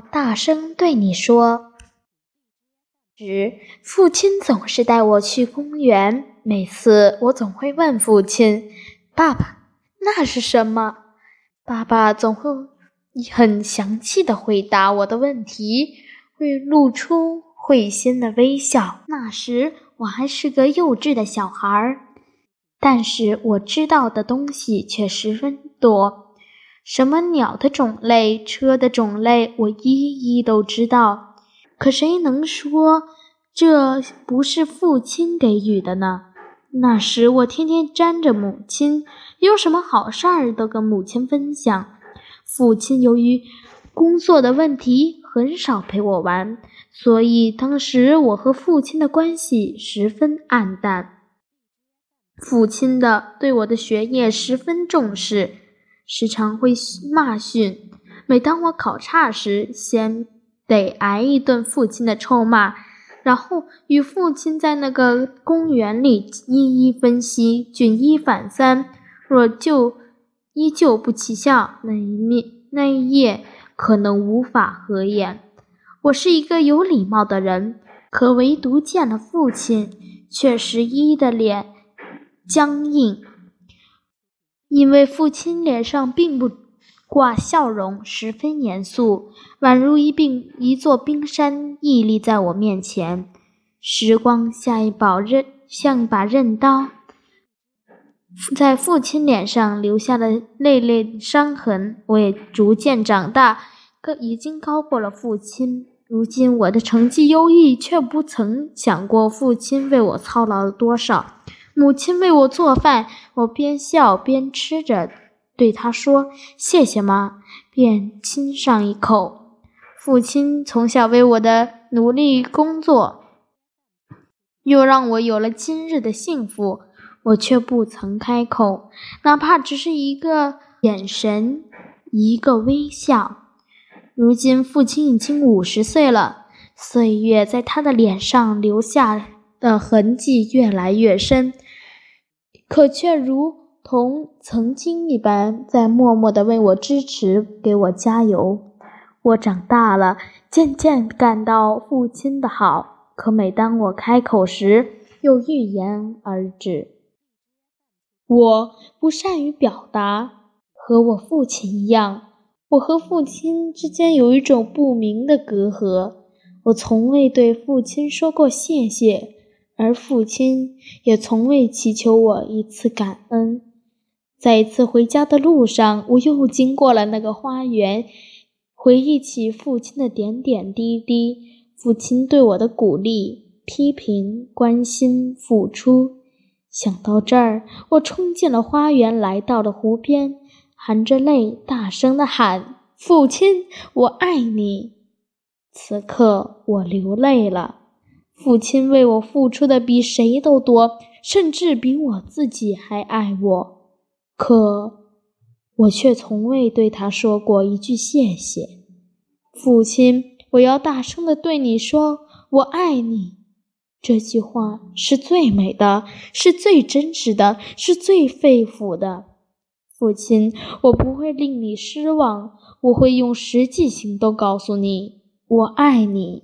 大声对你说。时，父亲总是带我去公园，每次我总会问父亲：“爸爸，那是什么？”爸爸总会很详细的回答我的问题，会露出会心的微笑。那时我还是个幼稚的小孩儿，但是我知道的东西却十分多，什么鸟的种类、车的种类，我一一都知道。可谁能说这不是父亲给予的呢？那时我天天粘着母亲，有什么好事儿都跟母亲分享。父亲由于工作的问题，很少陪我玩，所以当时我和父亲的关系十分暗淡。父亲的对我的学业十分重视，时常会骂训。每当我考差时，先。得挨一顿父亲的臭骂，然后与父亲在那个公园里一一分析，举一反三。若就依旧不起效，那一面那一夜可能无法合眼。我是一个有礼貌的人，可唯独见了父亲，却是一的脸僵硬，因为父亲脸上并不。挂笑容，十分严肃，宛如一冰一座冰山屹立在我面前。时光像一把刃，像一把刃刀，在父亲脸上留下了累累伤痕。我也逐渐长大，可已经高过了父亲。如今我的成绩优异，却不曾想过父亲为我操劳了多少。母亲为我做饭，我边笑边吃着。对她说：“谢谢妈。”便亲上一口。父亲从小为我的努力工作，又让我有了今日的幸福，我却不曾开口，哪怕只是一个眼神，一个微笑。如今父亲已经五十岁了，岁月在他的脸上留下的痕迹越来越深，可却如。同曾经一般，在默默的为我支持，给我加油。我长大了，渐渐感到父亲的好，可每当我开口时，又欲言而止。我不善于表达，和我父亲一样，我和父亲之间有一种不明的隔阂。我从未对父亲说过谢谢，而父亲也从未祈求我一次感恩。在一次回家的路上，我又经过了那个花园，回忆起父亲的点点滴滴，父亲对我的鼓励、批评、关心、付出。想到这儿，我冲进了花园，来到了湖边，含着泪，大声地喊：“父亲，我爱你！”此刻，我流泪了。父亲为我付出的比谁都多，甚至比我自己还爱我。可我却从未对他说过一句谢谢，父亲，我要大声的对你说，我爱你。这句话是最美的，是最真实的，是最肺腑的。父亲，我不会令你失望，我会用实际行动告诉你，我爱你。